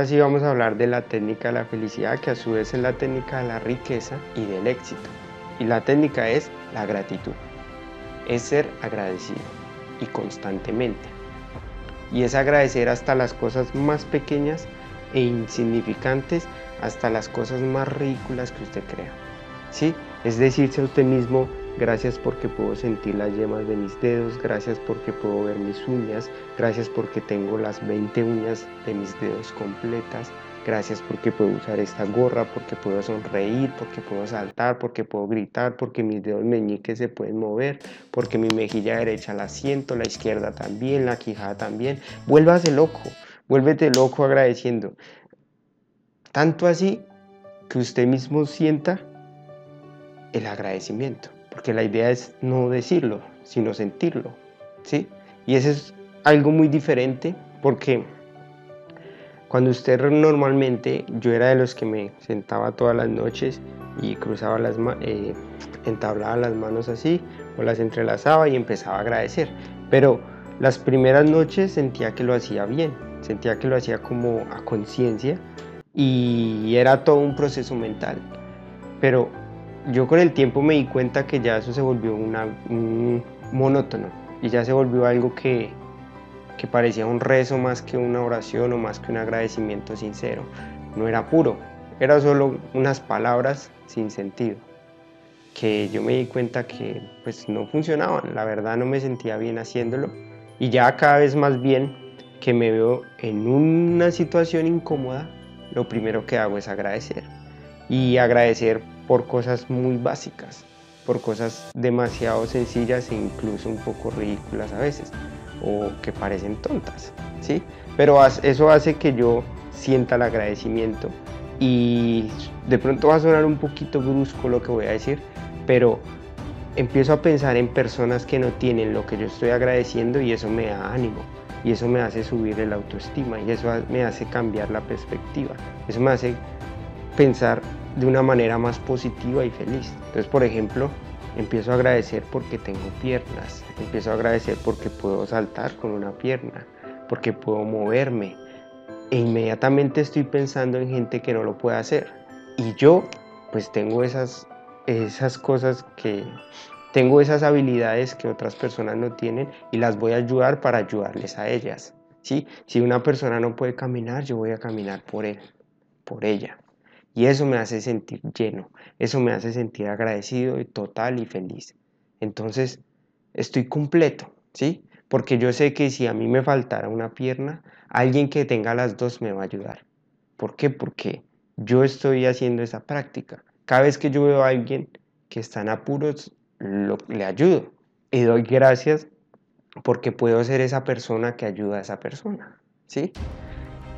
Ahora sí vamos a hablar de la técnica de la felicidad, que a su vez es la técnica de la riqueza y del éxito. Y la técnica es la gratitud. Es ser agradecido y constantemente. Y es agradecer hasta las cosas más pequeñas e insignificantes hasta las cosas más ridículas que usted crea. ¿Sí? Es decirse a usted mismo, gracias porque puedo sentir las yemas de mis dedos, gracias porque puedo ver mis uñas, gracias porque tengo las 20 uñas de mis dedos completas, gracias porque puedo usar esta gorra, porque puedo sonreír, porque puedo saltar, porque puedo gritar, porque mis dedos meñiques se pueden mover, porque mi mejilla derecha la siento, la izquierda también, la quijada también. Vuélvase loco, vuélvete loco agradeciendo. Tanto así que usted mismo sienta el agradecimiento, porque la idea es no decirlo, sino sentirlo, ¿sí? Y eso es algo muy diferente porque cuando usted normalmente, yo era de los que me sentaba todas las noches y cruzaba las eh, entablaba las manos así o las entrelazaba y empezaba a agradecer, pero las primeras noches sentía que lo hacía bien, sentía que lo hacía como a conciencia y era todo un proceso mental, pero yo con el tiempo me di cuenta que ya eso se volvió un monótono y ya se volvió algo que, que parecía un rezo más que una oración o más que un agradecimiento sincero. No era puro, era solo unas palabras sin sentido que yo me di cuenta que pues no funcionaban, la verdad no me sentía bien haciéndolo y ya cada vez más bien que me veo en una situación incómoda, lo primero que hago es agradecer y agradecer por cosas muy básicas, por cosas demasiado sencillas e incluso un poco ridículas a veces, o que parecen tontas, ¿sí? Pero eso hace que yo sienta el agradecimiento y de pronto va a sonar un poquito brusco lo que voy a decir, pero empiezo a pensar en personas que no tienen lo que yo estoy agradeciendo y eso me da ánimo y eso me hace subir el autoestima y eso me hace cambiar la perspectiva, eso me hace pensar de una manera más positiva y feliz. Entonces, por ejemplo, empiezo a agradecer porque tengo piernas, empiezo a agradecer porque puedo saltar con una pierna, porque puedo moverme. E inmediatamente estoy pensando en gente que no lo puede hacer. Y yo, pues tengo esas, esas cosas que, tengo esas habilidades que otras personas no tienen y las voy a ayudar para ayudarles a ellas. ¿sí? Si una persona no puede caminar, yo voy a caminar por él, por ella. Y eso me hace sentir lleno, eso me hace sentir agradecido y total y feliz. Entonces, estoy completo, ¿sí? Porque yo sé que si a mí me faltara una pierna, alguien que tenga las dos me va a ayudar. ¿Por qué? Porque yo estoy haciendo esa práctica. Cada vez que yo veo a alguien que está en apuros, le ayudo y doy gracias porque puedo ser esa persona que ayuda a esa persona, ¿sí?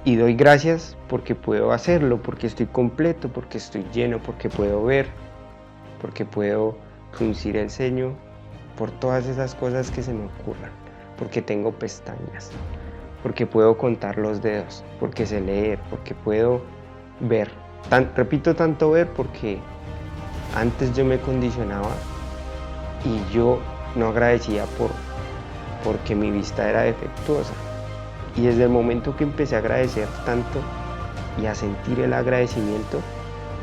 Y doy gracias porque puedo hacerlo, porque estoy completo, porque estoy lleno, porque puedo ver, porque puedo fruncir el ceño, por todas esas cosas que se me ocurran, porque tengo pestañas, porque puedo contar los dedos, porque sé leer, porque puedo ver. repito tanto ver porque antes yo me condicionaba y yo no agradecía por porque mi vista era defectuosa y desde el momento que empecé a agradecer tanto y a sentir el agradecimiento,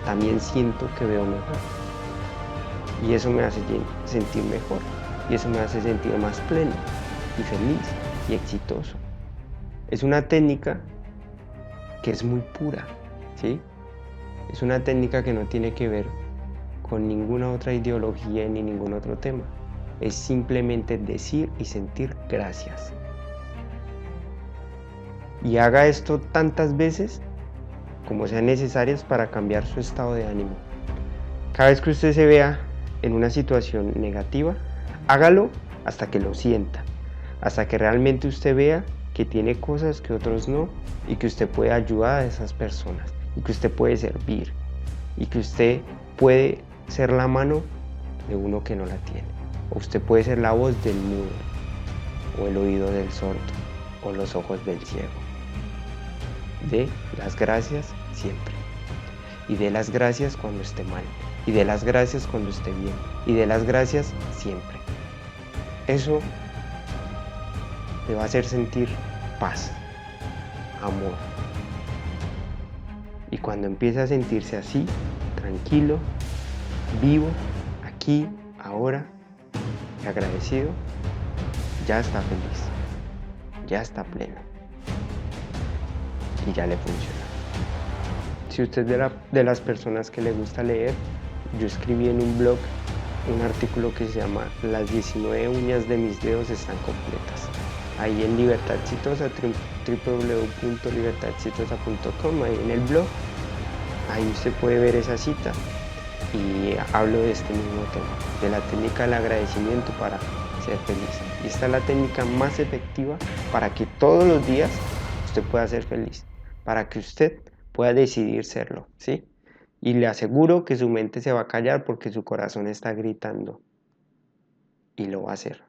también siento que veo mejor. Y eso me hace sentir mejor. Y eso me hace sentir más pleno y feliz y exitoso. Es una técnica que es muy pura, ¿sí? Es una técnica que no tiene que ver con ninguna otra ideología ni ningún otro tema. Es simplemente decir y sentir gracias y haga esto tantas veces como sean necesarias para cambiar su estado de ánimo. Cada vez que usted se vea en una situación negativa, hágalo hasta que lo sienta, hasta que realmente usted vea que tiene cosas que otros no y que usted puede ayudar a esas personas y que usted puede servir y que usted puede ser la mano de uno que no la tiene o usted puede ser la voz del mudo o el oído del sordo o los ojos del ciego de las gracias siempre. Y de las gracias cuando esté mal. Y de las gracias cuando esté bien. Y de las gracias siempre. Eso te va a hacer sentir paz, amor, cuando empieza a sentirse así, tranquilo, vivo, aquí, ahora, y agradecido, ya está feliz, ya está pleno y ya le funciona. Si usted es de, las personas que le gusta leer, yo escribí en un blog un artículo que se llama Las 19 uñas de mis dedos están completas. Ahí en Libertad Exitosa, ahí en el blog, ahí usted puede ver esa cita y hablo de este mismo tema, de la técnica del agradecimiento para ser feliz. Y esta es la técnica más efectiva para que todos los días usted pueda ser feliz, para que usted pueda decidir serlo, ¿sí? Y le aseguro que su mente se va a callar porque su corazón está gritando. Y lo va a hacer.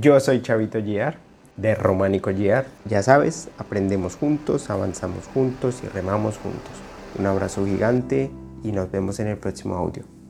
Yo soy Chavito Giar, de Románico Giar. Ya sabes, aprendemos juntos, avanzamos juntos y remamos juntos. Un abrazo gigante y nos vemos en el próximo audio.